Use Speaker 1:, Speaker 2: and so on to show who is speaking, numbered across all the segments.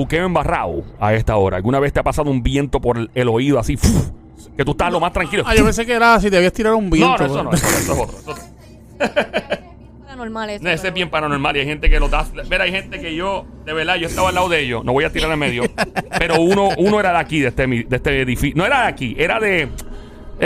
Speaker 1: juqueo embarrado a esta hora. ¿Alguna vez te ha pasado un viento por el, el oído así? ¡fuf! que tú estás lo más tranquilo.
Speaker 2: Ah, yo pensé que era si debías tirar un
Speaker 1: no,
Speaker 2: viento.
Speaker 1: no, eso no, eso, eso es otro. eso es.
Speaker 3: Paranormal eso.
Speaker 1: No, ese es bien paranormal y hay gente que lo da. Mira, hay gente que yo, de verdad, yo estaba al lado de ellos. No voy a tirar en medio. pero uno, uno era de aquí, de este, de este edificio. No era de aquí, era de.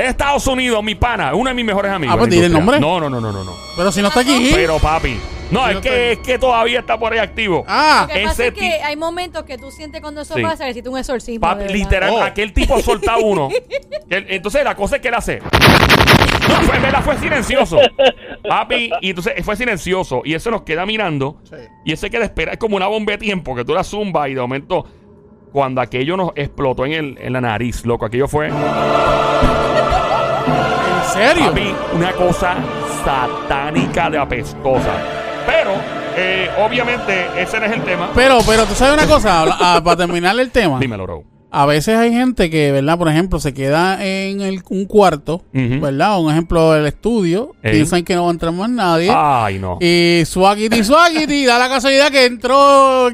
Speaker 1: De Estados Unidos, mi pana, uno de mis mejores amigos.
Speaker 2: Ah, pues dile el nombre.
Speaker 1: No, no, no, no, no, no.
Speaker 2: Pero si no está aquí.
Speaker 1: Pero papi. No, es
Speaker 2: no
Speaker 1: que, es que todavía está por ahí activo.
Speaker 2: Ah,
Speaker 3: Lo que pasa
Speaker 1: ese
Speaker 3: es que hay momentos que tú sientes cuando eso
Speaker 1: Sí.
Speaker 3: pasa, necesitas un exorcismo.
Speaker 1: Papi,
Speaker 3: de verdad.
Speaker 1: literal,
Speaker 2: Oh.
Speaker 1: aquel tipo solta uno. Entonces la cosa es que él hace. No, fue, en verdad fue silencioso. Papi, y entonces fue silencioso. Y eso nos queda mirando.
Speaker 2: Sí.
Speaker 1: Y ese que espera es como una bomba de tiempo que tú la zumba y de momento, cuando aquello nos explotó en, el, en la nariz, loco, aquello fue.
Speaker 2: ¿En serio?
Speaker 1: Papi, una cosa satánica de apestosa. Pero, eh, obviamente, ese no es el tema.
Speaker 2: Pero, pero tú sabes una cosa, ah, para terminar el tema.
Speaker 1: Dímelo, bro.
Speaker 2: A veces hay gente que, ¿verdad? Por ejemplo, se queda en el- un cuarto,
Speaker 1: Ujú.
Speaker 2: ¿verdad? Un ejemplo del estudio.
Speaker 1: Ey.
Speaker 2: Piensan que no va a entrar más nadie.
Speaker 1: Ay, no.
Speaker 2: Y swagity, swagity, da la casualidad que entró.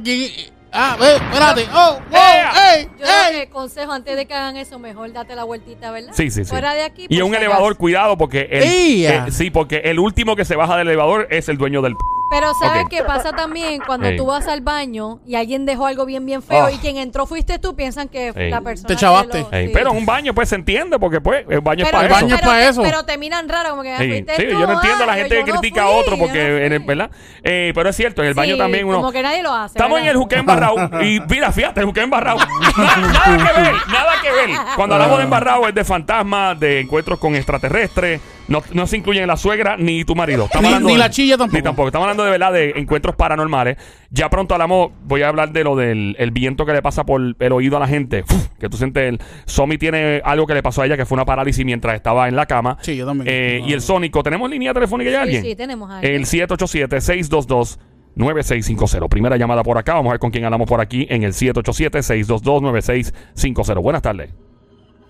Speaker 2: Ah, ve, espérate. Oh, wow,
Speaker 1: ¡Ea!
Speaker 2: ey,
Speaker 3: Yo creo
Speaker 2: ey.
Speaker 3: que consejo antes de que hagan eso, mejor date la vueltita, ¿verdad?
Speaker 1: Sí, sí, sí.
Speaker 3: Fuera de aquí.
Speaker 1: Y
Speaker 3: por
Speaker 1: un
Speaker 3: si
Speaker 1: elevador,
Speaker 3: acaso.
Speaker 1: cuidado, porque el,
Speaker 2: ¡Ea!
Speaker 1: eh, sí, porque el último que se baja del elevador es el dueño del. p-
Speaker 3: Pero ¿sabes
Speaker 1: Ok.
Speaker 3: qué pasa también cuando
Speaker 1: Ey.
Speaker 3: tú vas al baño y alguien dejó algo bien, bien feo
Speaker 1: Ah.
Speaker 3: y quien entró fuiste tú, piensan que
Speaker 1: Ey.
Speaker 3: la persona...
Speaker 2: Te chavaste.
Speaker 3: lo-
Speaker 1: Ey,
Speaker 3: sí.
Speaker 1: Pero en un baño, pues se entiende, porque pues el baño es
Speaker 3: Pero,
Speaker 1: para
Speaker 2: el
Speaker 1: eso.
Speaker 2: baño es
Speaker 3: pero
Speaker 2: para eso.
Speaker 3: Pero te miran raro, como que ah,
Speaker 1: Sí,
Speaker 3: fuiste
Speaker 1: sí,
Speaker 3: tú,
Speaker 1: yo no entiendo
Speaker 3: ah,
Speaker 1: la gente
Speaker 3: yo-
Speaker 1: que
Speaker 3: no
Speaker 1: critica a otro
Speaker 3: no
Speaker 1: porque, en el-
Speaker 3: fui.
Speaker 1: ¿verdad? Eh, pero es cierto, en el baño
Speaker 3: Sí,
Speaker 1: también uno.
Speaker 3: Como que nadie lo hace.
Speaker 1: Estamos en el juque embarrado y mira, fíjate, el juque embarrado. nada, nada que ver, nada que ver. Cuando hablamos de embarrado es de fantasmas, de encuentros con extraterrestres. No, no se incluyen la suegra ni tu marido. Estamos
Speaker 2: Ni-
Speaker 1: hablando
Speaker 2: ni
Speaker 1: de-
Speaker 2: la chilla tampoco.
Speaker 1: Ni tampoco. Estamos hablando de verdad de encuentros paranormales. Ya pronto hablamos, voy a hablar de lo del el viento que le pasa por el oído a la gente. Uf, que tú sientes el. Somi tiene algo que le pasó a ella que fue una parálisis mientras estaba en la cama.
Speaker 2: Sí, yo también.
Speaker 1: Eh, y el sónico, ¿tenemos línea telefónica ya
Speaker 3: Sí,
Speaker 1: alguien?
Speaker 3: sí, tenemos a
Speaker 1: El 787-622-9650. Primera llamada por acá. Vamos a ver con quién hablamos por aquí en el 787-622-9650. Buenas tardes.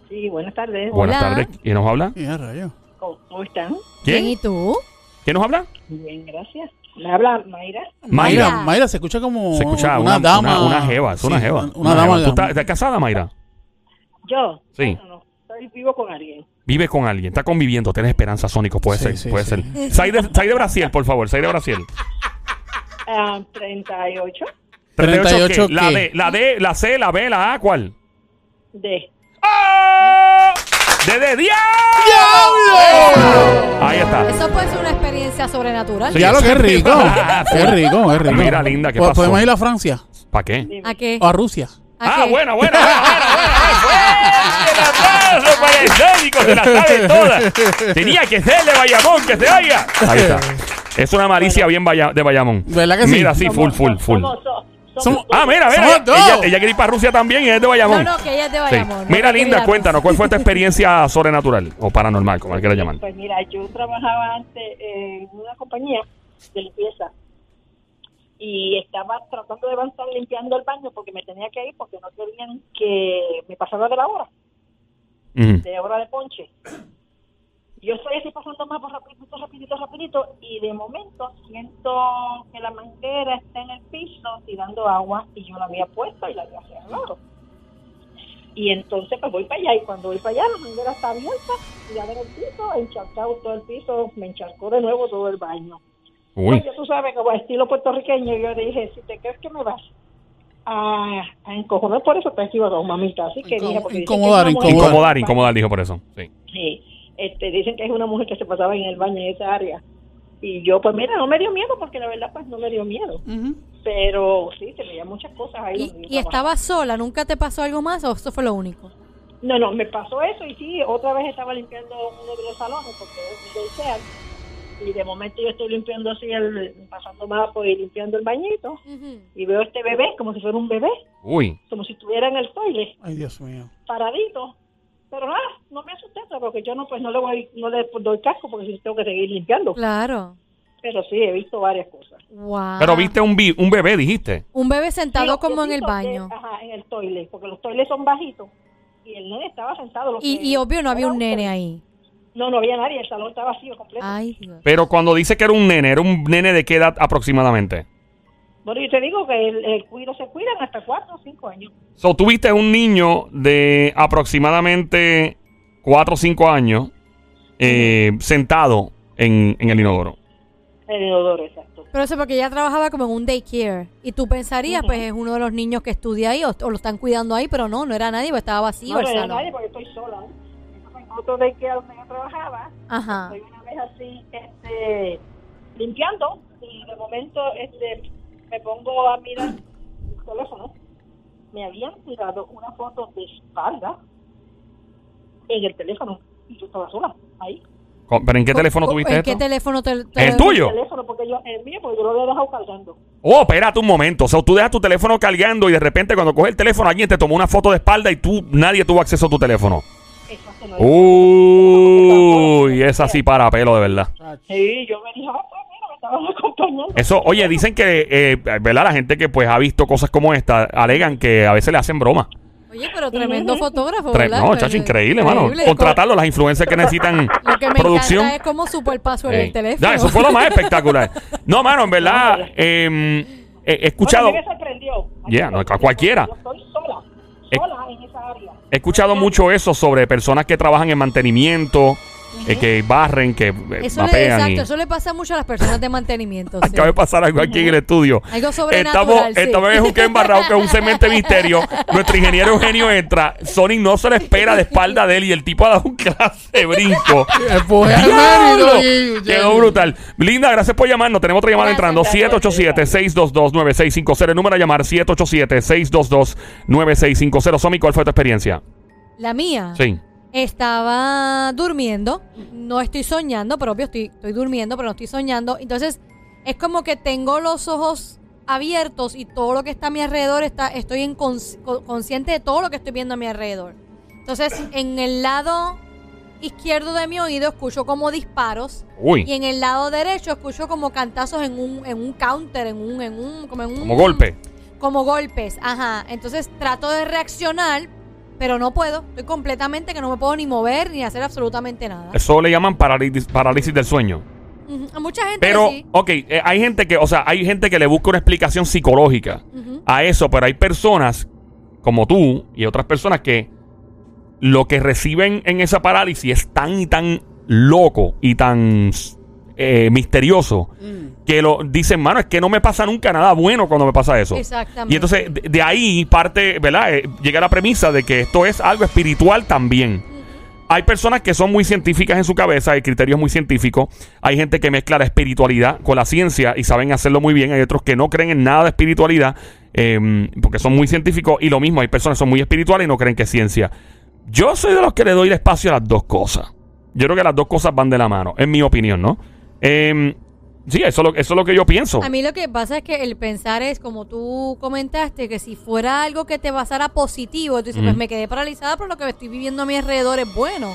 Speaker 4: Sí, buenas tardes.
Speaker 1: Buenas
Speaker 3: Hola.
Speaker 1: tardes. ¿Quién nos habla?
Speaker 2: Ya, rayo.
Speaker 4: ¿Cómo están?
Speaker 3: ¿Quién y tú?
Speaker 1: ¿Quién nos habla?
Speaker 4: Bien, gracias. Me habla Mayra.
Speaker 2: Mayra,
Speaker 3: Mayra.
Speaker 2: Mayra, se escucha como
Speaker 1: Se escucha
Speaker 2: una,
Speaker 1: una,
Speaker 2: dama.
Speaker 1: Una, una jeva. Es una
Speaker 2: Sí,
Speaker 1: jeva.
Speaker 2: Una, dama.
Speaker 1: jeva. ¿Tú estás, estás casada, Mayra?
Speaker 4: Yo.
Speaker 1: Sí.
Speaker 4: No, no, estoy vivo con alguien.
Speaker 1: Vive con alguien. Está conviviendo. Tienes esperanza, Sónico. Puede
Speaker 2: Sí,
Speaker 1: ser.
Speaker 2: sí,
Speaker 1: puede
Speaker 2: sí.
Speaker 1: ser. Sai de, sai de Brasil, por favor. Sai de Brasil.
Speaker 4: Ah, 38
Speaker 2: 38
Speaker 1: ¿qué? La? D, la D, la C, la B, la A. ¿Cuál?
Speaker 4: de.
Speaker 1: ¡Ah! ¡De, de diablo! Ahí está.
Speaker 3: Eso puede ser una experiencia sobrenatural.
Speaker 1: Sí.
Speaker 2: Ya lo que es rico. Qué rico, qué rico.
Speaker 1: Mira, linda, ¿qué
Speaker 2: Po-
Speaker 1: pasó?
Speaker 2: Podemos ir a Francia
Speaker 1: ¿Para qué?
Speaker 3: ¿A qué?
Speaker 2: o a Rusia.
Speaker 3: ¿A
Speaker 1: Ah,
Speaker 3: qué?
Speaker 1: bueno, bueno, bueno, bueno, bueno. ¡Fuerte el aplauso para el Sónico! Se la sabe toda. Tenía que ser de Bayamón, que se vaya. Ahí está. Es una malicia bien Baya- de Bayamón.
Speaker 2: ¿Verdad que sí?
Speaker 1: Mira, sí, full, full, full.
Speaker 4: somos- somos-
Speaker 1: Ah, mira, mira.
Speaker 2: Somos dos.
Speaker 1: Ella, ella quiere ir para Rusia también y es de Bayamón.
Speaker 3: No, no, que ella es de
Speaker 1: Sí.
Speaker 3: Bayamón. no
Speaker 1: Mira, linda, cuéntanos, ¿cuál fue tu experiencia sobrenatural o paranormal, como quieras llamar?
Speaker 4: Pues mira, yo trabajaba antes en una compañía de limpieza y estaba tratando de avanzar limpiando el baño porque me tenía que ir porque no querían que me pasara de la hora, de hora de ponche. Yo estoy así pasando más por rapidito, rapidito, rapidito y de momento siento que la manguera está en el piso tirando agua y yo la había puesto y la había cerrado. Y entonces pues voy para allá y cuando voy para allá la manguera está abierta, tirada en el piso, encharcado todo el piso, me encharcó de nuevo todo el baño.
Speaker 1: Uy.
Speaker 4: Pues tú sabes, como estilo puertorriqueño, yo dije, si te crees que me vas a, a encojonar por eso, te equivoco, mamita. Así que
Speaker 2: Incom-
Speaker 4: dije, porque
Speaker 2: incomodar,
Speaker 1: Incomodar, incomodar, dijo por eso. Sí.
Speaker 4: Sí, este, dicen que es una mujer que se pasaba en el baño en esa área. Y yo, pues mira, no me dio miedo, porque la verdad, pues no me dio miedo. Pero sí, se veían muchas cosas ahí.
Speaker 3: ¿Y, y estabas sola? ¿Nunca te pasó algo más o eso fue lo único?
Speaker 4: No, no, me pasó eso y sí, otra vez estaba limpiando uno de los salones porque es un daycare, y de momento yo estoy limpiando así, el, pasando mapa y limpiando el bañito y veo este bebé como si fuera un bebé,
Speaker 1: Uy.
Speaker 4: como si estuviera en el toile,
Speaker 2: Ay, Dios mío.
Speaker 4: paradito. Pero nada, no me asusté porque yo no pues no le voy, no le doy casco porque si tengo que seguir limpiando.
Speaker 3: Claro.
Speaker 4: Pero sí, he visto varias cosas.
Speaker 3: Wow.
Speaker 1: Pero viste un, vi- un bebé, dijiste.
Speaker 3: Un bebé sentado
Speaker 4: Sí,
Speaker 3: como en el baño.
Speaker 4: de- ajá, en el toile, porque los toiles son bajitos y el nene estaba sentado.
Speaker 3: Y,
Speaker 4: que-
Speaker 3: y obvio no había un nene ahí.
Speaker 4: No, no había nadie, el salón estaba vacío completo.
Speaker 3: Ay, Dios.
Speaker 1: Pero cuando dice que era un nene, ¿era un nene de qué edad aproximadamente?
Speaker 5: Bueno, yo te digo que el, el cuido se cuidan hasta cuatro o cinco años.
Speaker 1: So, tuviste un niño de aproximadamente 4 o 5 años eh, sentado en, en el inodoro.
Speaker 5: El inodoro, exacto.
Speaker 3: Pero eso porque ella trabajaba como en un daycare. Y tú pensarías, pues es uno de los niños que estudia ahí o, o lo están cuidando ahí, pero no, no era nadie, pues estaba vacío
Speaker 5: no,
Speaker 3: el
Speaker 5: no era
Speaker 3: salón.
Speaker 5: nadie porque estoy sola. en otro que donde yo trabajaba,
Speaker 3: Ajá.
Speaker 5: estoy una vez así, este, limpiando y de momento, este, me pongo a mirar el teléfono. Me habían tirado una foto de espalda en el teléfono y yo estaba sola ahí.
Speaker 1: ¿Pero en qué teléfono
Speaker 3: ¿En
Speaker 1: tuviste
Speaker 3: qué
Speaker 1: esto?
Speaker 3: teléfono te, te-
Speaker 1: ¿El tuyo?
Speaker 5: El teléfono porque yo, el mío porque yo lo había dejado cargando.
Speaker 1: Oh, espérate un momento. O sea, tú dejas tu teléfono cargando y de repente cuando coges el teléfono alguien te tomó una foto de espalda y tú, nadie tuvo acceso a tu teléfono.
Speaker 5: Exacto, no
Speaker 1: Uy, esa sí para pelo, de verdad.
Speaker 5: Sí, yo me dije, ah, pues estaban acompañando.
Speaker 1: Eso, oye, dicen que, eh, ¿verdad? La gente que pues ha visto cosas como esta, alegan que a veces le hacen broma.
Speaker 3: Oye, pero tremendo fotógrafo,
Speaker 1: Tre-
Speaker 3: ¿verdad?
Speaker 1: no, chacho, increíble, mano.
Speaker 3: Increíble.
Speaker 1: Contratarlo, las influencias que necesitan
Speaker 3: Lo que me
Speaker 1: producción.
Speaker 3: encanta es cómo supo el password
Speaker 1: Ey.
Speaker 3: del teléfono.
Speaker 1: Ya, eso fue lo más espectacular. No, mano, en verdad, eh, he escuchado,
Speaker 5: Oye, me sorprendió.
Speaker 1: Yeah, no, a cualquiera.
Speaker 5: Yo estoy sola, sola en esa área.
Speaker 1: he escuchado mucho eso sobre personas que trabajan en mantenimiento, eh, que barren, que eh,
Speaker 3: Eso le,
Speaker 1: mapean.
Speaker 3: exacto,
Speaker 1: y-
Speaker 3: eso le pasa mucho a las personas de mantenimiento. sí.
Speaker 1: Acaba de pasar algo aquí en el estudio.
Speaker 3: Algo sobrenatural,
Speaker 1: Estamos,
Speaker 3: sí.
Speaker 1: estamos en un que embarrado que es un cemento de misterio. Nuestro ingeniero Eugenio entra. Sonic no se le espera de espalda de él y el tipo ha dado un clase de brinco.
Speaker 2: Empujé al
Speaker 1: ¡Diablo!
Speaker 2: y-
Speaker 1: Quedó brutal. Linda, gracias por llamarnos. Tenemos otra llamada
Speaker 3: Gracias,
Speaker 1: entrando.
Speaker 5: gracias.
Speaker 1: 787-622-9650. El número a llamar 787-622-9650. Somi, ¿cuál fue tu experiencia?
Speaker 3: La mía.
Speaker 1: Sí.
Speaker 3: Estaba durmiendo. No estoy soñando, pero obvio estoy, estoy durmiendo, pero no estoy soñando. Entonces, es como que tengo los ojos abiertos y todo lo que está a mi alrededor está, estoy en cons- co- consciente de todo lo que estoy viendo a mi alrededor. Entonces, en el lado izquierdo de mi oído escucho como disparos y en el lado derecho escucho como cantazos en un, en un counter, en un, en un, como en un
Speaker 1: como golpe.
Speaker 3: como golpes, ajá. Entonces trato de reaccionar, pero no puedo. Estoy completamente que no me puedo ni mover ni hacer absolutamente nada.
Speaker 1: Eso le llaman parálisis, parálisis del sueño.
Speaker 3: A mucha gente
Speaker 1: Pero,
Speaker 3: sí.
Speaker 1: ok, eh, hay gente que, o sea, hay gente que le busca una explicación psicológica a eso, pero hay personas como tú y otras personas que lo que reciben en esa parálisis es tan y tan loco y tan eh, misterioso
Speaker 2: Mm.
Speaker 1: que lo dicen, mano, es que no me pasa nunca nada bueno cuando me pasa eso.
Speaker 3: Exactamente.
Speaker 1: Y entonces de, de ahí parte, ¿verdad? Eh, llega la premisa de que esto es algo espiritual también. Hay personas que son muy científicas en su cabeza, hay criterios muy científicos. Hay gente que mezcla la espiritualidad con la ciencia y saben hacerlo muy bien. Hay otros que no creen en nada de espiritualidad eh, porque son muy científicos. Y lo mismo, hay personas que son muy espirituales y no creen que es ciencia. Yo soy de los que le doy el espacio a las dos cosas. Yo creo que las dos cosas van de la mano, en mi opinión, ¿no? Eh, sí, eso, es lo- eso es lo que yo pienso.
Speaker 3: A mí lo que pasa es que el pensar es, como tú comentaste, que si fuera algo que te pasara positivo, tú dices, pues me quedé paralizada, pero lo que estoy viviendo a mi alrededor es bueno.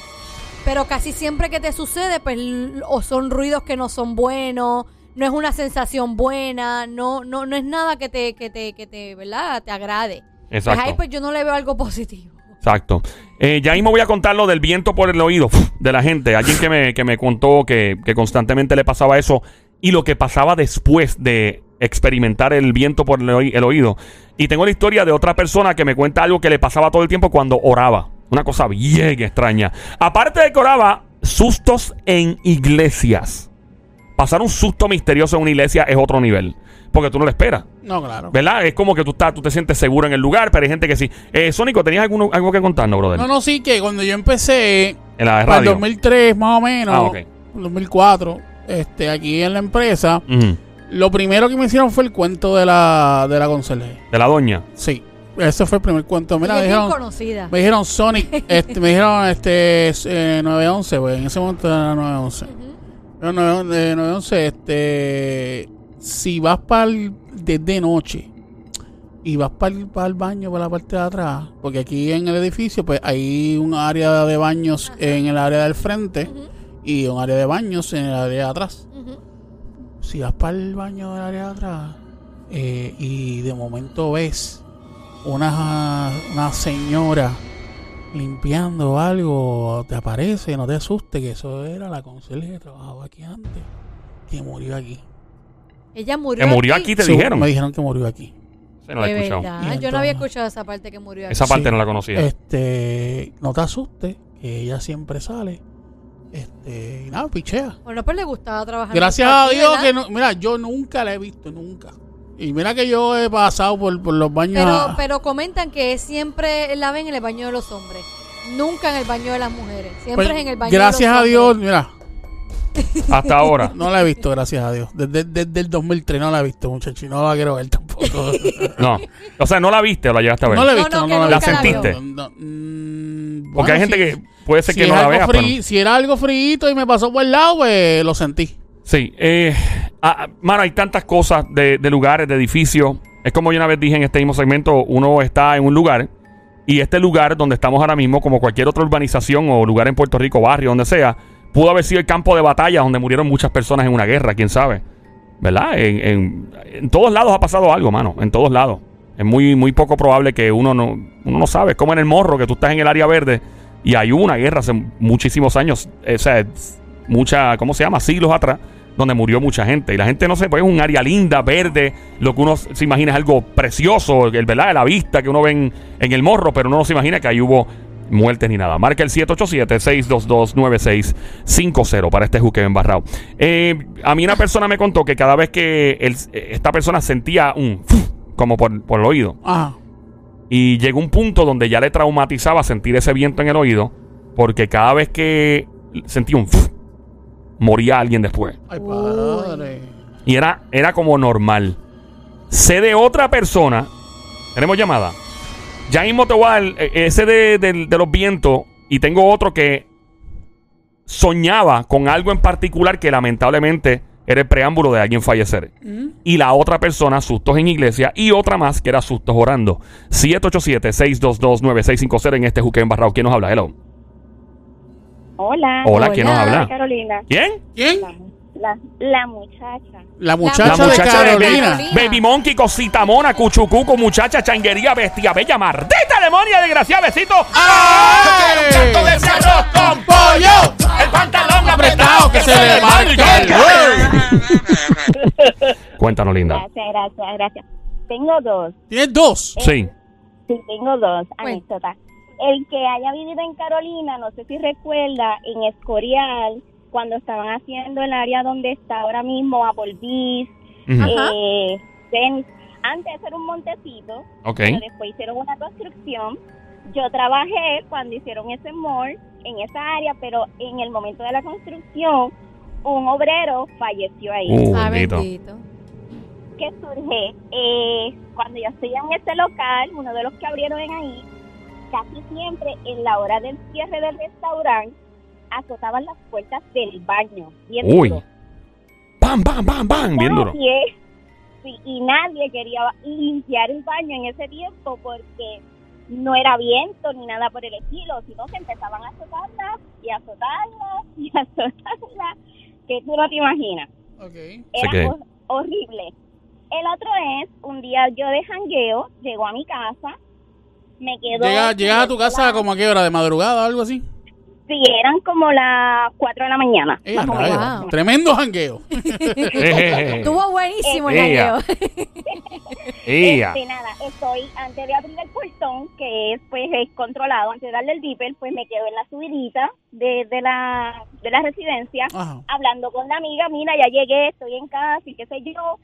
Speaker 3: Pero casi siempre que te sucede, pues, o son ruidos que no son buenos, no es una sensación buena, no, no, no es nada que te, que te, que te, ¿verdad? Te agrade.
Speaker 1: Exacto.
Speaker 3: Pues ahí pues yo no le veo algo positivo.
Speaker 1: Exacto. Eh, ya mismo voy a contar lo del viento por el oído de la gente. Alguien que me, que me contó que, que constantemente le pasaba eso y lo que pasaba después de experimentar el viento por el, oí- el oído. Y tengo la historia de otra persona que me cuenta algo que le pasaba todo el tiempo cuando oraba. Una cosa bien extraña. Aparte de que oraba, sustos en iglesias. Pasar un susto misterioso en una iglesia es otro nivel. Porque tú no lo esperas.
Speaker 2: No, claro.
Speaker 1: ¿Verdad? Es como que tú, estás, tú te sientes seguro en el lugar, pero hay gente que sí. Eh, Sónico, ¿tenías alguno- algo que contarnos, brother?
Speaker 2: No, no, sí, que cuando yo empecé,
Speaker 1: En la
Speaker 2: para el
Speaker 1: radio.
Speaker 2: 2003 más o menos,
Speaker 1: Ah, ok.
Speaker 2: 2004, este, aquí en la empresa, lo primero que me hicieron fue el cuento de la, de la conserje.
Speaker 1: De la doña.
Speaker 2: Sí, ese fue el primer cuento. Mira, me dijeron,
Speaker 3: conocida.
Speaker 2: me dijeron Sonic, este, me dijeron este eh, 911, pues en ese momento era 911. Pero 911, eh, 911, este, si vas para desde noche y vas para el, baño por la parte de atrás, porque aquí en el edificio pues hay un área de baños en el área del frente y un área de baños en el área de atrás. Si vas para el baño del área de atrás eh, y de momento ves una, una señora limpiando algo, te aparece, no te asustes, que eso era la conserje que trabajaba aquí antes, que murió aquí.
Speaker 3: Ella murió
Speaker 1: Que murió aquí, te
Speaker 2: Sí,
Speaker 1: dijeron.
Speaker 2: Me dijeron que murió aquí.
Speaker 1: Sí, no la he
Speaker 3: De
Speaker 1: escuchado.
Speaker 3: verdad.
Speaker 2: Y
Speaker 3: Yo no
Speaker 2: entonces-
Speaker 3: había escuchado esa parte que murió aquí.
Speaker 1: Esa parte
Speaker 2: Sí.
Speaker 1: no la conocía.
Speaker 2: Este, no te asustes, que ella siempre sale. Este, y nada, pichea.
Speaker 3: Bueno, pues le gustaba trabajar.
Speaker 2: Gracias a
Speaker 3: aquí,
Speaker 2: Dios
Speaker 3: ¿verdad?
Speaker 2: que no, mira, yo nunca la he visto, nunca. Y mira que yo he pasado por, por los baños.
Speaker 3: Pero,
Speaker 2: a-
Speaker 3: pero comentan que siempre la ven en el baño de los hombres. Nunca en el baño de las mujeres. Siempre
Speaker 2: pues,
Speaker 3: es en el baño
Speaker 2: gracias
Speaker 3: de los
Speaker 2: a Dios,
Speaker 3: hombres.
Speaker 2: mira,
Speaker 1: Hasta ahora.
Speaker 2: no la he visto, gracias a Dios. Desde, desde el 2003 no la he visto, muchacho, y no la quiero ver tampoco.
Speaker 1: No. O sea, no la viste o la llegaste a ver.
Speaker 2: no la he
Speaker 3: No,
Speaker 2: visto,
Speaker 3: no,
Speaker 2: no, la
Speaker 1: ¿La sentiste?
Speaker 2: No, no, mm,
Speaker 1: Porque hay gente
Speaker 2: si-
Speaker 1: que puede ser
Speaker 2: si
Speaker 1: que no la vea, pero...
Speaker 2: Si era algo frito y me pasó por el lado, pues lo sentí.
Speaker 1: Sí. Eh, ah, mano, hay tantas cosas de, de lugares, de edificios. Es como yo una vez dije en este mismo segmento, uno está en un lugar y este lugar donde estamos ahora mismo, como cualquier otra urbanización o lugar en Puerto Rico, barrio, donde sea, pudo haber sido el campo de batalla donde murieron muchas personas en una guerra, quién sabe. ¿Verdad? En, en- en todos lados ha pasado algo, mano. En todos lados. Es muy, muy poco probable que uno no, uno no sabe. Es como en el morro, que tú estás en el área verde y hay una guerra hace muchísimos años. O sea, mucha, ¿cómo se llama? Siglos atrás, donde murió mucha gente. Y la gente no sé, pues es un área linda, verde. Lo que uno se imagina es algo precioso, ¿verdad? La vista que uno ve en, en el morro, pero uno no se imagina que ahí hubo muertes ni nada. Marca el 787-622-9650 para este juque embarrado. Eh, a mí una persona me contó que cada vez que el- esta persona sentía un como por, por el oído,
Speaker 2: Ajá.
Speaker 1: y llegó un punto donde ya le traumatizaba sentir ese viento en el oído, porque cada vez que sentía un moría alguien después.
Speaker 2: Ay, padre.
Speaker 1: Y era, era como normal. Sé de otra persona. Tenemos llamada. Ya mismo te voy a dar eh, ese de, de- de los vientos. Y tengo otro que soñaba con algo en particular que lamentablemente era el preámbulo de alguien fallecer. Y la otra persona, sustos en iglesia. Y otra más que era sustos orando. 787-622-9650 en este juque embarrado. ¿Quién nos habla? Hello.
Speaker 6: Hola.
Speaker 1: Hola, ¿quién nos
Speaker 3: Hola.
Speaker 1: habla?
Speaker 6: Carolina.
Speaker 1: ¿Quién?
Speaker 2: ¿Quién?
Speaker 6: La, la, muchacha.
Speaker 2: La muchacha,
Speaker 1: La muchacha
Speaker 2: de
Speaker 1: de
Speaker 2: Carolina.
Speaker 3: Carolina.
Speaker 1: Baby Monkey, cosita mona, cuchucuco, muchacha, changuería, bestia bella, maldita demonia, desgraciada, besito.
Speaker 2: ¡Ay!
Speaker 1: Un canto de ese arroz con
Speaker 2: ¡Pollo!
Speaker 1: el pantalón
Speaker 2: apretado que se le marca el
Speaker 1: Cuéntanos, linda.
Speaker 6: Gracias, gracias, gracias. Tengo dos.
Speaker 2: Tienes dos.
Speaker 1: Sí.
Speaker 6: Sí, tengo dos anécdotas. El que haya vivido en Carolina, no sé si recuerda, en Escorial, cuando estaban haciendo el área donde está ahora mismo Applebee's,
Speaker 1: Ujú.
Speaker 3: Ajá.
Speaker 6: eh, antes era un montecito,
Speaker 1: Ok.
Speaker 6: pero después hicieron una construcción. Yo trabajé cuando hicieron ese mall en esa área, pero en el momento de la construcción, un obrero falleció ahí.
Speaker 1: Uh,
Speaker 3: Ah,
Speaker 1: bendito.
Speaker 3: bendito.
Speaker 6: que surge eh, cuando yo estoy en este local, uno de los que abrieron en ahí, casi siempre en la hora del cierre del restaurante azotaban las puertas del baño. Bien
Speaker 1: Uy.
Speaker 6: duro.
Speaker 1: Bam, bam, bam, bam. Bien duro.
Speaker 6: Sí, y nadie quería limpiar el baño en ese tiempo porque no era viento ni nada por el estilo, sino que empezaban a azotarlas y a azotarlas y a azotarlas, que tú no te imaginas.
Speaker 2: Ok.
Speaker 6: Era hor- horrible. El otro es, un día yo de jangueo, llego a mi casa, me quedo...
Speaker 2: Llega- llegas a tu casa como a qué hora, de madrugada o algo así.
Speaker 6: Sí, eran como las 4 de la mañana.
Speaker 2: Eh,
Speaker 6: más o
Speaker 2: rayos.
Speaker 6: menos.
Speaker 3: Wow.
Speaker 2: Tremendo jangueo.
Speaker 3: Estuvo buenísimo el
Speaker 1: Ella.
Speaker 3: jangueo.
Speaker 6: Este, nada, estoy, antes de abrir el portón, que es, pues, es controlado, antes de darle el dipper, pues me quedo en la subidita de, de, la, de la residencia,
Speaker 2: Ajá.
Speaker 6: hablando con la amiga, mira, ya llegué, estoy en casa y qué sé yo.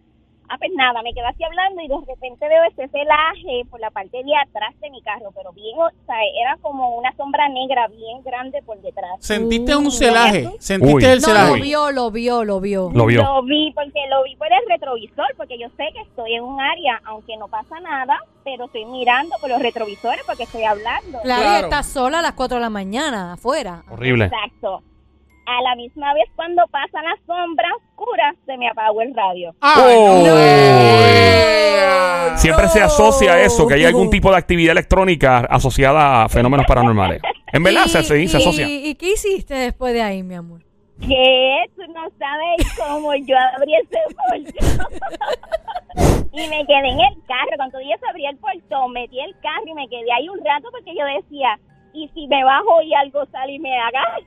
Speaker 6: Ah, pues nada, me quedo así hablando y de repente veo ese celaje por la parte de atrás de mi carro, pero bien, o sea, era como una sombra negra bien grande por detrás.
Speaker 2: Sentiste un celaje. Sentiste
Speaker 1: Uy.
Speaker 2: el
Speaker 3: No,
Speaker 2: celaje.
Speaker 3: lo vio, lo vio, lo vio.
Speaker 1: Lo vio.
Speaker 6: Lo vi porque lo vi por el retrovisor, porque yo sé que estoy en un área, aunque no pasa nada, pero estoy mirando por los retrovisores porque estoy hablando.
Speaker 3: Claro,
Speaker 2: Claro.
Speaker 3: está sola a las 4 de la mañana, afuera.
Speaker 1: Horrible.
Speaker 6: Exacto. A la misma vez cuando pasa la sombra oscura, se me apagó el radio.
Speaker 2: Ay,
Speaker 1: Uy.
Speaker 2: no.
Speaker 1: Siempre se asocia a eso, que hay algún tipo de actividad electrónica asociada a fenómenos paranormales. En verdad,
Speaker 3: Y-
Speaker 1: se, se, se
Speaker 3: y-
Speaker 1: asocia.
Speaker 3: ¿Y qué hiciste después de ahí, mi amor?
Speaker 6: Que tú no sabes cómo yo abrí ese portón. y me quedé en el carro. Cuando yo abrí el portón, metí el carro y me quedé ahí un rato porque yo decía, y si me bajo y algo sale y me agacha.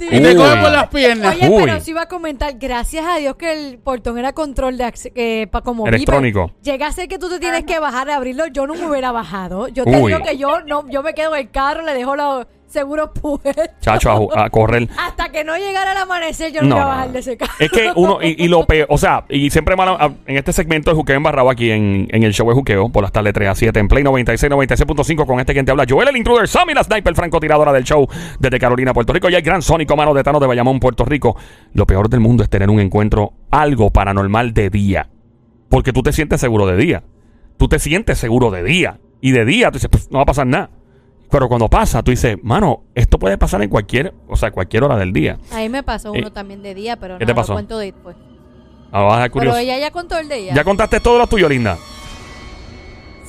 Speaker 2: Y te coge por las piernas.
Speaker 3: Oye,
Speaker 1: Uy.
Speaker 3: pero sí iba a comentar, gracias a Dios que el portón era control de que pa- como
Speaker 1: Electrónico.
Speaker 3: viper. Llega a ser que tú te tienes que bajar a abrirlo, yo no me hubiera bajado. Yo te
Speaker 1: Uy.
Speaker 3: digo que yo no, yo me quedo en el carro, le dejo los seguros puestos.
Speaker 1: Chacho, a correr.
Speaker 3: Hasta que no llegara el amanecer, yo no,
Speaker 1: No,
Speaker 3: iba a bajar de ese carro.
Speaker 1: Es que uno, y, y lo peor, o sea, y siempre malo- a- en este segmento de Juqueo Embarrado aquí en, en el show de Juqueo, por las tardes 3 a 7, en Play 96, 96.5, con este quien te habla, Joel el Intruder, Sammy la Sniper, francotiradora del show desde Carolina, Puerto Rico, y el gran Sónico Mano de Tano de Bayamón, Puerto Rico. Lo peor del mundo es tener un encuentro, algo paranormal de día. Porque tú te sientes seguro de día. Tú te sientes seguro de día. Y de día tú dices, "Pues, no va a pasar nada. Pero cuando pasa, tú dices, mano, esto puede pasar en cualquier, o sea, cualquier hora del día.
Speaker 3: A mí me pasó
Speaker 1: Eh,
Speaker 3: uno también de día, pero
Speaker 1: ¿qué
Speaker 3: nada,
Speaker 1: te pasó?
Speaker 3: lo cuento después.
Speaker 1: Ah, vas a dejar curioso.
Speaker 3: Pero ella ya contó el de ella.
Speaker 1: ¿Ya contaste todo lo tuyo, linda?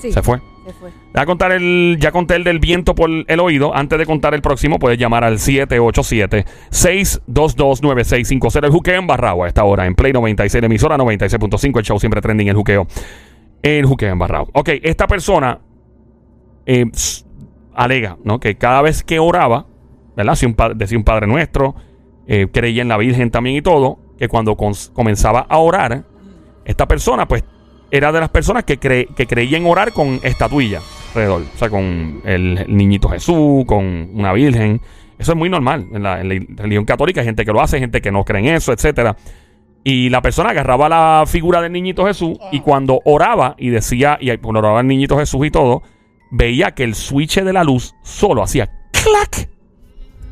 Speaker 3: sí,
Speaker 1: Se fue.
Speaker 3: se fue.
Speaker 1: Ya contar el, ya conté el del viento por el oído. Antes de contar el próximo, puedes llamar al 787-622-9650. El juqueo en Barrao a esta hora, en Play 96, emisora 96.5. El show siempre trending, el juqueo. El juqueo en Barrao. Ok, esta persona eh, alega, ¿no? Que cada vez que oraba, ¿verdad? Hacía un decía un Padre Nuestro, eh, creía en la Virgen también y todo, que cuando comenzaba a orar, esta persona, pues, era de las personas que, cre- que creía en orar con estatuilla alrededor. O sea, con el, el niñito Jesús, con una virgen. Eso es muy normal en la, en la religión católica. Hay gente que lo hace, gente que no cree en eso, etcétera. Y la persona agarraba la figura del niñito Jesús y cuando oraba y decía, y oraba el niñito Jesús y todo, veía que el switch de la luz solo hacía clac.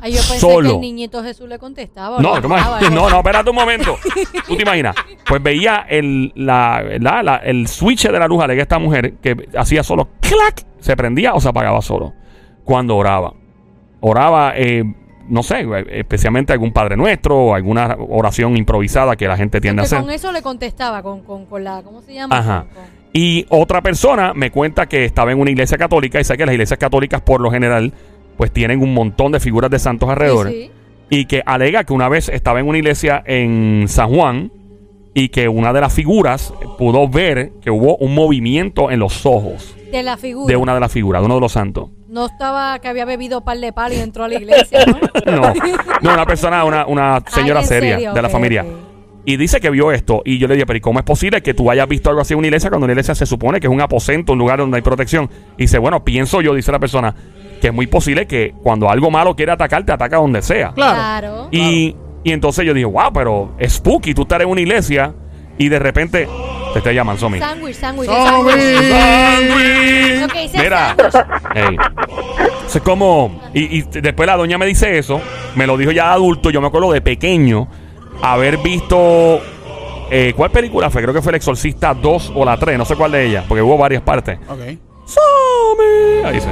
Speaker 3: Ay, yo pensé
Speaker 1: Solo.
Speaker 3: que el niñito Jesús le contestaba.
Speaker 1: No, me-
Speaker 3: hablaba,
Speaker 1: no, no, espérate un momento. ¿Tú te imaginas? Pues veía el, la, la- la- el switch de la luz alega esta mujer que hacía solo clac, se prendía o se apagaba solo cuando oraba. Oraba, eh, no sé, especialmente algún Padre Nuestro o alguna oración improvisada que la gente tiende a hacer.
Speaker 3: con eso le contestaba, con, con, con la, ¿cómo se llama?
Speaker 1: Ajá.
Speaker 3: Con-
Speaker 1: Y otra persona me cuenta que estaba en una iglesia católica y sé que las iglesias católicas por lo general pues tienen un montón de figuras de santos alrededor.
Speaker 3: Sí, sí.
Speaker 1: y que alega que una vez estaba en una iglesia en San Juan y que una de las figuras pudo ver que hubo un movimiento en los ojos
Speaker 3: De la figura.
Speaker 1: de una de las figuras, de uno de los santos.
Speaker 3: No estaba que había bebido par de palo y entró a la iglesia, ¿no?
Speaker 1: No, no una persona, una, una señora seria
Speaker 3: serio,
Speaker 1: de la familia. Y dice que vio esto. Y yo le dije, pero ¿y cómo es posible que tú hayas visto algo así en una iglesia cuando una iglesia se supone que es un aposento, un lugar donde hay protección? Y dice, bueno, pienso yo, dice la persona, que es muy posible que cuando algo malo quiere atacar, te ataca donde sea.
Speaker 2: Claro.
Speaker 3: Claro.
Speaker 1: Y, y entonces yo dije, wow, pero es spooky tú estar en una iglesia y de repente te te llaman, Somi.
Speaker 3: Lo que dice
Speaker 1: Mira, ey. Es como. Y, y después la doña me dice eso. Me lo dijo ya adulto. Yo me acuerdo de pequeño haber visto. eh, ¿Cuál película fue? Creo que fue El Exorcista 2 o la 3. No sé cuál de ellas. Porque hubo varias partes.
Speaker 2: Ok.
Speaker 1: Ahí dice.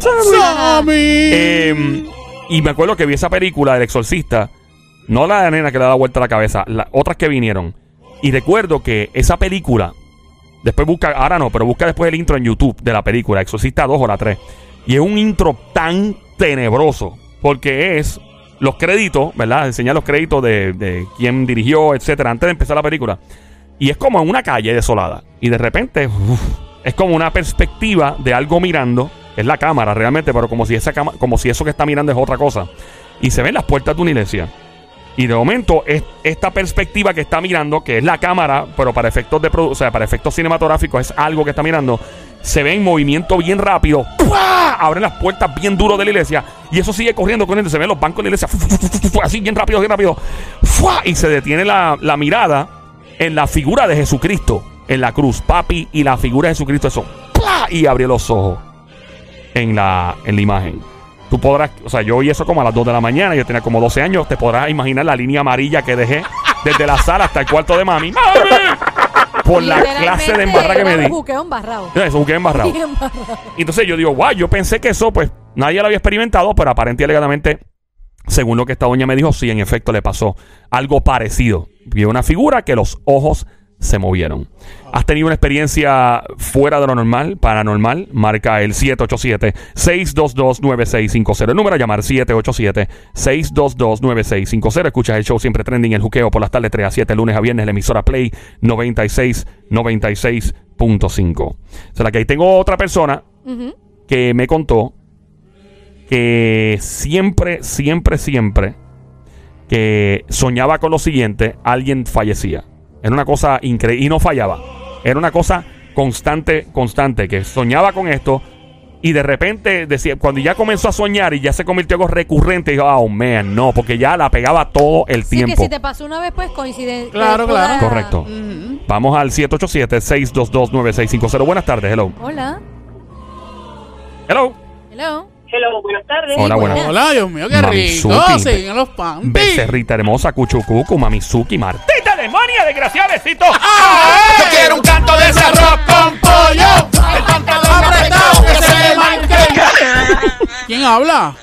Speaker 2: Zombie.
Speaker 1: Em, y me acuerdo que vi esa película del exorcista. No la de la nena que le da la vuelta a la cabeza, las otras que vinieron. Y recuerdo que esa película, después busca, ahora no, pero busca después el intro en YouTube de la película, Exorcista 2 o la 3. Y es un intro tan tenebroso, porque es los créditos, ¿verdad? Enseñar los créditos de, de quién dirigió, etcétera, antes de empezar la película. Y es como en una calle desolada. Y de repente, es como una perspectiva de algo mirando. Es la cámara realmente, pero como si, esa cama- como si eso que está mirando es otra cosa. Y se ven las puertas de una iglesia. Y de momento, es, esta perspectiva que está mirando, que es la cámara, pero para efectos de o sea, para efectos cinematográficos es algo que está mirando, se ve en movimiento bien rápido. ¡Pua! Abren las puertas bien duro de la iglesia. Y eso sigue corriendo, corriendo. Se ven los bancos de la iglesia. así bien rápido, bien rápido. ¡Fua! Y se detiene la, la mirada en la figura de Jesucristo. En la cruz. Papi y la figura de Jesucristo. Eso. ¡Pua! Y abrió los ojos. En la, en la imagen. Tú podrás, o sea, yo vi eso como a las 2 de la mañana, yo tenía como 12 años, te podrás imaginar la línea amarilla que dejé desde la sala hasta el cuarto de mami. ¡Mami! Por la clase de embarra que me di.
Speaker 3: Un buqueo embarrado.
Speaker 1: Eso, un embarrado.
Speaker 3: Bien embarrado.
Speaker 1: Y entonces yo digo, guau, yo pensé que eso, pues, nadie lo había experimentado, pero aparentemente alegadamente, según lo que esta doña me dijo, sí, en efecto le pasó algo parecido. Vio una figura que los ojos se movieron. ¿Has tenido una experiencia fuera de lo normal, paranormal? Marca el 787-622-9650. El número a llamar 787-622-9650. Escuchas el show siempre trending, el juqueo por las tardes 3 a 7, lunes a viernes, la emisora Play 96, 96.5. O sea, que ahí tengo otra persona que me contó que siempre, siempre, siempre que soñaba con lo siguiente, alguien fallecía. Era una cosa increíble y no fallaba. Era una cosa constante, constante, que soñaba con esto y de repente decía, cuando ya comenzó a soñar y ya se convirtió en algo recurrente, dijo, oh man, no, porque ya la pegaba todo el
Speaker 3: Sí,
Speaker 1: tiempo.
Speaker 3: que si te pasó una vez, pues coincide.
Speaker 2: Claro, claro.
Speaker 3: pueda-
Speaker 1: Correcto.
Speaker 2: Ujú.
Speaker 1: Vamos al 787-622-9650. Buenas tardes, hello.
Speaker 3: Hola.
Speaker 1: Hello.
Speaker 3: Hello.
Speaker 5: Hello, buenas tardes.
Speaker 1: Hola, buenas.
Speaker 3: buenas.
Speaker 2: Hola, Dios mío, qué
Speaker 1: Mamizuki.
Speaker 2: rico. Siguen los panties.
Speaker 1: Becerrita hermosa, Cuchucucu, Mamizuki, Martita, demonia, desgraciada, besito.
Speaker 2: Yo quiero un canto de ese arroz con pollo. El pantalón apretado que se le marque. ¿Quién habla?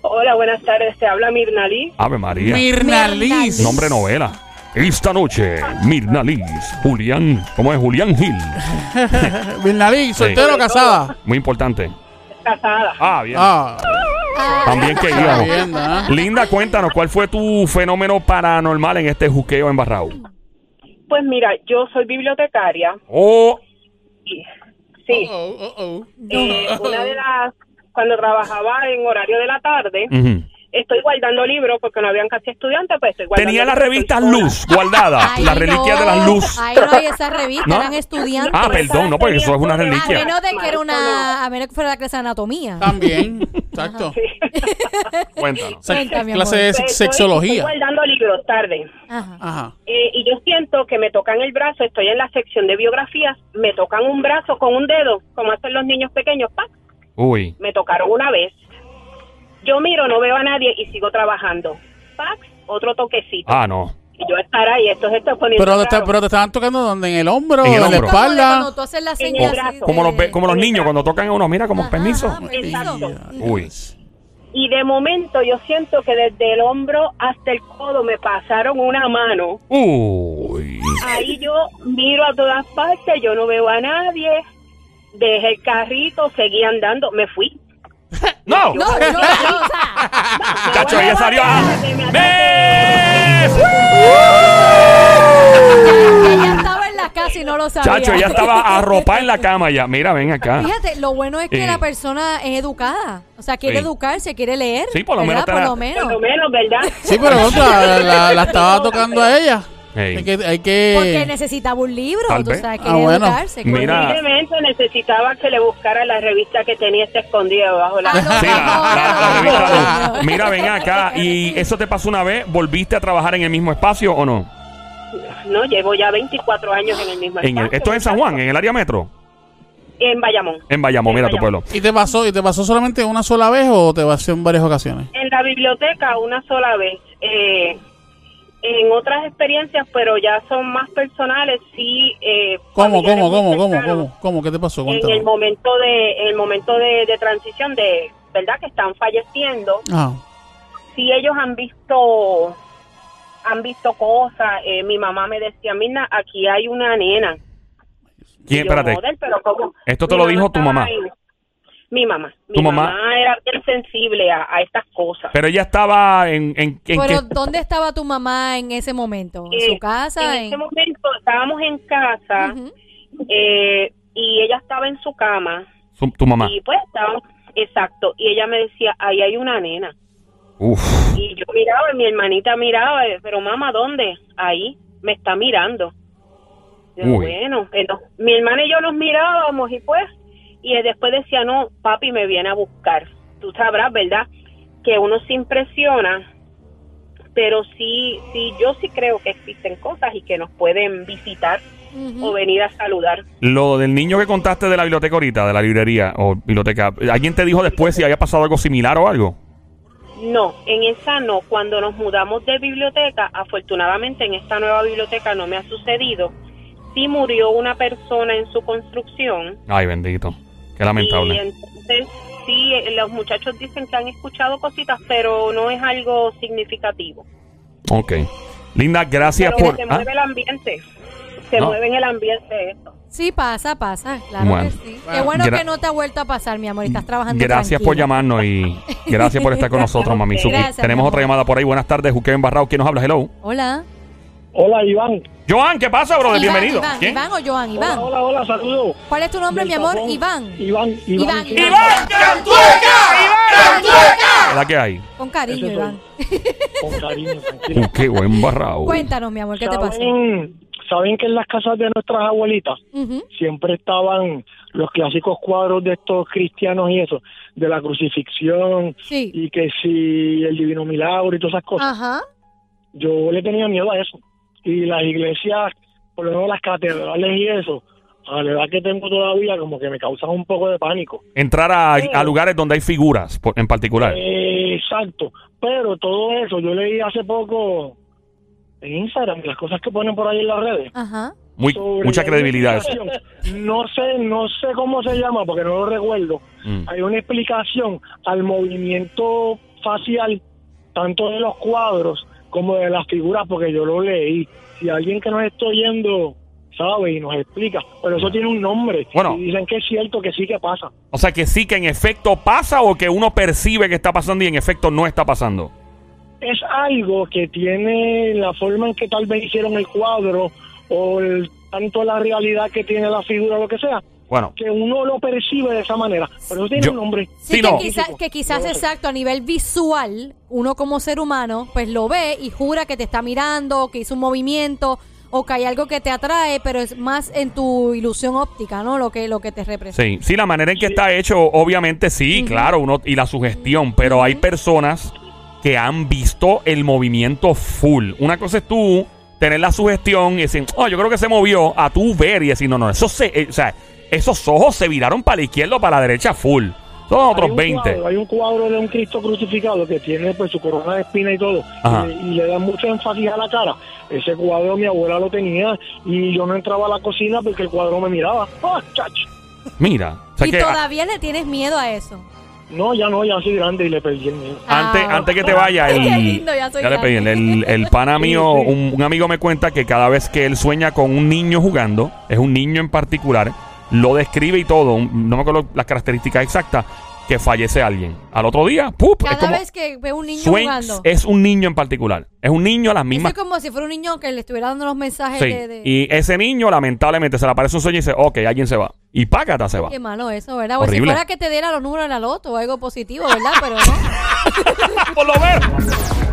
Speaker 5: Hola, buenas tardes. Te habla Mirna Lee.
Speaker 1: Ave María.
Speaker 2: Mirna
Speaker 3: Mirna
Speaker 2: Liz.
Speaker 1: Nombre novela. Esta noche, Mirna Liz, Julián, ¿cómo es? Julián Gil.
Speaker 2: Mirna Liz, soltero o casada.
Speaker 1: Muy importante.
Speaker 5: Casada.
Speaker 1: Ah, bien.
Speaker 2: Ah,
Speaker 1: También que íbamos.
Speaker 2: bien.
Speaker 1: Linda, cuéntanos, ¿cuál fue tu fenómeno paranormal en este juqueo en Barrao?
Speaker 5: Pues mira, yo soy bibliotecaria.
Speaker 1: Oh,
Speaker 5: y- sí.
Speaker 2: Oh, oh, oh.
Speaker 5: Eh, una de las, cuando trabajaba en horario de la tarde. Estoy guardando libros porque no habían casi estudiantes, pues estoy guardando
Speaker 1: tenía las
Speaker 5: libros,
Speaker 1: revistas
Speaker 5: estoy sola.
Speaker 1: Luz guardadas,
Speaker 3: Ay,
Speaker 1: las reliquias
Speaker 3: no.
Speaker 1: de las Luz.
Speaker 3: Ahí no hay esa revista,
Speaker 1: ¿No?
Speaker 3: eran estudiantes.
Speaker 1: Ah, perdón, no, porque eso es una
Speaker 3: a
Speaker 1: reliquia.
Speaker 3: menos de que era una. A menos que fuera la clase de anatomía.
Speaker 2: También, exacto.
Speaker 1: Cuéntanos.
Speaker 3: Cuéntame,
Speaker 2: clase de
Speaker 5: Pues,
Speaker 2: sex-
Speaker 5: estoy-
Speaker 2: sexología.
Speaker 5: Estoy guardando libros tarde.
Speaker 3: Ajá.
Speaker 2: Ajá.
Speaker 5: Eh, y yo siento que me tocan el brazo, estoy en la sección de biografías, me tocan un brazo con un dedo, como hacen los niños pequeños, ¡pac!
Speaker 1: Uy.
Speaker 5: me tocaron una vez. Yo miro, no veo a nadie y sigo trabajando. ¡Pac! Otro toquecito.
Speaker 1: Ah, no.
Speaker 5: Y yo estar ahí, esto se está poniendo
Speaker 2: Pero te, está- pero te estaban tocando donde, en el hombro,
Speaker 1: En el
Speaker 2: en, la
Speaker 1: hombro.
Speaker 3: Como de
Speaker 2: espalda.
Speaker 3: Cuando tú haces la señal. así.
Speaker 1: Como los, como los niños cuando tocan a uno, mira, como
Speaker 3: Ajá,
Speaker 1: permiso.
Speaker 3: ajá, permiso.
Speaker 5: Exacto.
Speaker 1: Uy.
Speaker 5: Y de momento yo siento que desde el hombro hasta el codo me pasaron una mano.
Speaker 1: Uy.
Speaker 5: Ahí yo miro a todas partes, yo no veo a nadie. Dejé el carrito, seguí andando, me fui.
Speaker 1: ¡No!
Speaker 3: No, no, no, o sea,
Speaker 1: Chacho, ella salió a...
Speaker 3: La y no lo sabía.
Speaker 1: Chacho, ella estaba arropada en la cama ya. Mira, ven acá.
Speaker 3: Fíjate, lo bueno es que la persona es educada. O sea, quiere
Speaker 1: Sí.
Speaker 3: educarse, quiere leer.
Speaker 1: Sí, por lo menos
Speaker 3: Por
Speaker 1: la-
Speaker 3: lo menos.
Speaker 5: Por lo menos, ¿verdad?
Speaker 2: Sí, pero contra, la, la estaba tocando a ella. Hay que, hay que...
Speaker 3: Porque necesitaba un libro,
Speaker 1: Tal
Speaker 3: tú
Speaker 1: vez.
Speaker 3: sabes,
Speaker 2: Ah, bueno.
Speaker 3: educarse.
Speaker 1: Mira.
Speaker 5: Posiblemente necesitaba que le buscara la revista que tenía esta escondida debajo de la
Speaker 3: Ah, no,
Speaker 1: Sí, la, la- la
Speaker 3: no,
Speaker 1: revista. Mira, ven acá. ¿Y eso te pasó una vez? ¿Volviste a trabajar en el mismo espacio o no?
Speaker 5: No, llevo ya 24 años en el mismo
Speaker 1: En el-
Speaker 5: espacio,
Speaker 1: esto es en San Juan, en el área metro.
Speaker 5: En Bayamón.
Speaker 1: En Bayamón,
Speaker 5: En
Speaker 1: mira tu
Speaker 5: Bayamón.
Speaker 1: pueblo.
Speaker 2: ¿Y te pasó y te pasó solamente una sola vez o te pasó en varias ocasiones?
Speaker 5: En la biblioteca una sola vez. Eh, en otras experiencias, pero ya son más personales, sí. Eh,
Speaker 2: ¿Cómo, cómo, cómo, cómo, cómo, cómo? ¿Qué te pasó?
Speaker 5: En el
Speaker 2: Cuéntame.
Speaker 5: momento de, en el momento de, de transición de, ¿verdad? Que están falleciendo.
Speaker 2: Ah,
Speaker 5: si ellos han visto han visto cosas eh, mi mamá me decía mira aquí hay una nena
Speaker 1: ¿Quién? Espérate.
Speaker 5: "Joder, pero ¿cómo?".
Speaker 1: Esto te
Speaker 5: Mi
Speaker 1: lo dijo tu mamá.
Speaker 5: en- mi mamá mi
Speaker 1: ¿Tu mamá?
Speaker 5: mamá? era bien sensible a, a estas cosas
Speaker 1: Pero ella estaba en... en, en
Speaker 3: Pero,
Speaker 1: qué-
Speaker 3: ¿dónde estaba tu mamá en ese momento? ¿En
Speaker 5: Eh,
Speaker 3: su casa?
Speaker 5: en ese momento estábamos en casa
Speaker 3: Ujú.
Speaker 5: eh, y ella estaba en su cama
Speaker 1: su- tu mamá.
Speaker 5: y pues estábamos exacto y ella me decía ahí hay una nena
Speaker 1: Uf.
Speaker 5: Y yo miraba, y mi hermanita miraba, eh, pero mamá, ¿dónde? Ahí, me está mirando. Yo, bueno, eh, no. mi hermana y yo nos mirábamos y pues, y después decía, no, papi me viene a buscar. Tú sabrás, ¿verdad? Que uno se impresiona, pero sí, sí, yo sí creo que existen cosas y que nos pueden visitar o venir a saludar.
Speaker 1: Lo del niño que contaste de la biblioteca ahorita, de la librería o biblioteca, ¿alguien te dijo después si había pasado algo similar o algo?
Speaker 5: No, en esa no. Cuando nos mudamos de biblioteca, afortunadamente en esta nueva biblioteca no me ha sucedido. Sí murió una persona en su construcción.
Speaker 1: Ay, bendito. Qué
Speaker 5: Y
Speaker 1: lamentable.
Speaker 5: entonces, sí, eh, los muchachos dicen que han escuchado cositas, pero no es algo significativo.
Speaker 1: Ok. Linda, gracias
Speaker 5: Pero
Speaker 1: por...
Speaker 5: se
Speaker 1: ¿ah?
Speaker 5: mueve el ambiente. Se
Speaker 1: No.
Speaker 5: mueve en el ambiente esto.
Speaker 3: Sí, pasa, pasa. Claro
Speaker 1: Bueno.
Speaker 3: que sí. Qué bueno
Speaker 1: Gra-
Speaker 3: que no te ha vuelto a pasar, mi amor, y estás trabajando
Speaker 1: Gracias por
Speaker 3: tranquila.
Speaker 1: llamarnos y gracias por estar con nosotros, Mamizuki.
Speaker 3: Gracias,
Speaker 1: Tenemos otra llamada por ahí. Buenas tardes, Juqueo Embarrado. ¿Quién nos habla? Hello.
Speaker 3: Hola.
Speaker 7: Hola, Iván.
Speaker 1: Joan, ¿qué pasa, brother?
Speaker 3: Iván,
Speaker 1: Bienvenido.
Speaker 3: Iván,
Speaker 1: ¿Quién?
Speaker 3: Iván o Joan, Iván.
Speaker 7: Hola, hola, hola, saludos.
Speaker 3: ¿Cuál es tu nombre, mi amor? Iván.
Speaker 7: Iván, Iván.
Speaker 3: Iván. Iván.
Speaker 1: ¡Iván Cantueca! ¡Iván! ¿La que hay?
Speaker 3: Con cariño. Iván.
Speaker 7: Con cariño, tranquilo.
Speaker 1: Qué buen barrao.
Speaker 3: Cuéntanos, mi amor, ¿qué te pasó?
Speaker 7: ¿Saben, que en las casas de nuestras abuelitas siempre estaban los clásicos cuadros de estos cristianos y eso, de la crucifixión
Speaker 3: Sí.
Speaker 7: y que si el divino milagro y todas esas cosas.
Speaker 3: Ajá.
Speaker 7: Yo le tenía miedo a eso. Y las iglesias, por lo menos las catedrales y eso, a la edad que tengo todavía, como que me causan un poco de pánico.
Speaker 1: Entrar a, a lugares donde hay figuras por- en particular.
Speaker 7: Eh, exacto. Pero todo eso, yo leí hace poco en Instagram las cosas que ponen por ahí en las redes.
Speaker 3: Ajá.
Speaker 1: Muy, mucha credibilidad.
Speaker 7: No sé, no sé cómo se llama porque no lo recuerdo.
Speaker 1: Mm.
Speaker 7: Hay una explicación al movimiento facial tanto de los cuadros como de las figuras porque yo lo leí. Si alguien que nos está oyendo sabe y nos explica, pero eso tiene un nombre.
Speaker 1: Bueno.
Speaker 7: y dicen que es cierto que sí que pasa.
Speaker 1: O sea, que sí, que en efecto pasa o que uno percibe que está pasando y en efecto no está pasando.
Speaker 7: es algo que tiene la forma en que tal vez hicieron el cuadro o el- tanto la realidad que tiene la figura, lo que sea,
Speaker 1: Bueno,
Speaker 7: que uno lo percibe de esa manera. Pero eso tiene
Speaker 1: Yo-
Speaker 7: un nombre.
Speaker 3: Sí,
Speaker 1: Sí,
Speaker 3: que,
Speaker 1: no.
Speaker 3: quizás, que quizás
Speaker 7: No sé.
Speaker 3: exacto, a nivel visual, uno como ser humano, pues lo ve y jura que te está mirando, que hizo un movimiento o que hay algo que te atrae, pero es más en tu ilusión óptica, ¿no? Lo que, lo que te representa.
Speaker 1: sí, sí, la manera en que está hecho, obviamente sí, claro, uno y la sugestión, pero hay personas que han visto el movimiento full. Una cosa es tú tener la sugestión y decir, oh, yo creo que se movió, a tú ver y decir, no, no, eso se, eh, o sea, esos ojos se viraron para la izquierda o para la derecha full. Son
Speaker 7: Hay
Speaker 1: otros
Speaker 7: un
Speaker 1: 20.
Speaker 7: cuadro, hay un cuadro de un Cristo crucificado que tiene pues su corona de espina y todo, y, y le da mucho énfasis a la cara. Ese cuadro mi abuela lo tenía y yo no entraba a la cocina porque el cuadro me miraba. ¡Ah, chacho!
Speaker 1: Mira, o sea
Speaker 3: y
Speaker 1: que a-
Speaker 3: todavía le tienes miedo a eso.
Speaker 7: No, ya no, ya soy grande y le perdí el miedo.
Speaker 1: Antes,
Speaker 3: Ah,
Speaker 1: antes que te vaya, el,
Speaker 3: Qué lindo, ya soy
Speaker 1: le pedí,
Speaker 3: grande.
Speaker 1: el, el pana mío,
Speaker 7: Sí, sí.
Speaker 1: un, un amigo me cuenta que cada vez que él sueña con un niño jugando, es un niño en particular, lo describe y todo, no me acuerdo las características exactas, que fallece alguien. Al otro día, ¡pup! es
Speaker 3: Cada
Speaker 1: como,
Speaker 3: vez que ve un niño jugando.
Speaker 1: es un niño en particular. Es un niño a las
Speaker 3: Eso
Speaker 1: mismas...
Speaker 3: es como si fuera un niño que le estuviera dando los mensajes
Speaker 1: Sí,
Speaker 3: de, de-
Speaker 1: y ese niño lamentablemente se le aparece un sueño y dice, ok, alguien se va. Y págata se va.
Speaker 3: Qué malo eso, ¿verdad? O si
Speaker 1: Horrible.
Speaker 3: fuera que te diera los números en la loto o algo positivo, ¿verdad? Pero no.
Speaker 1: Por lo menos.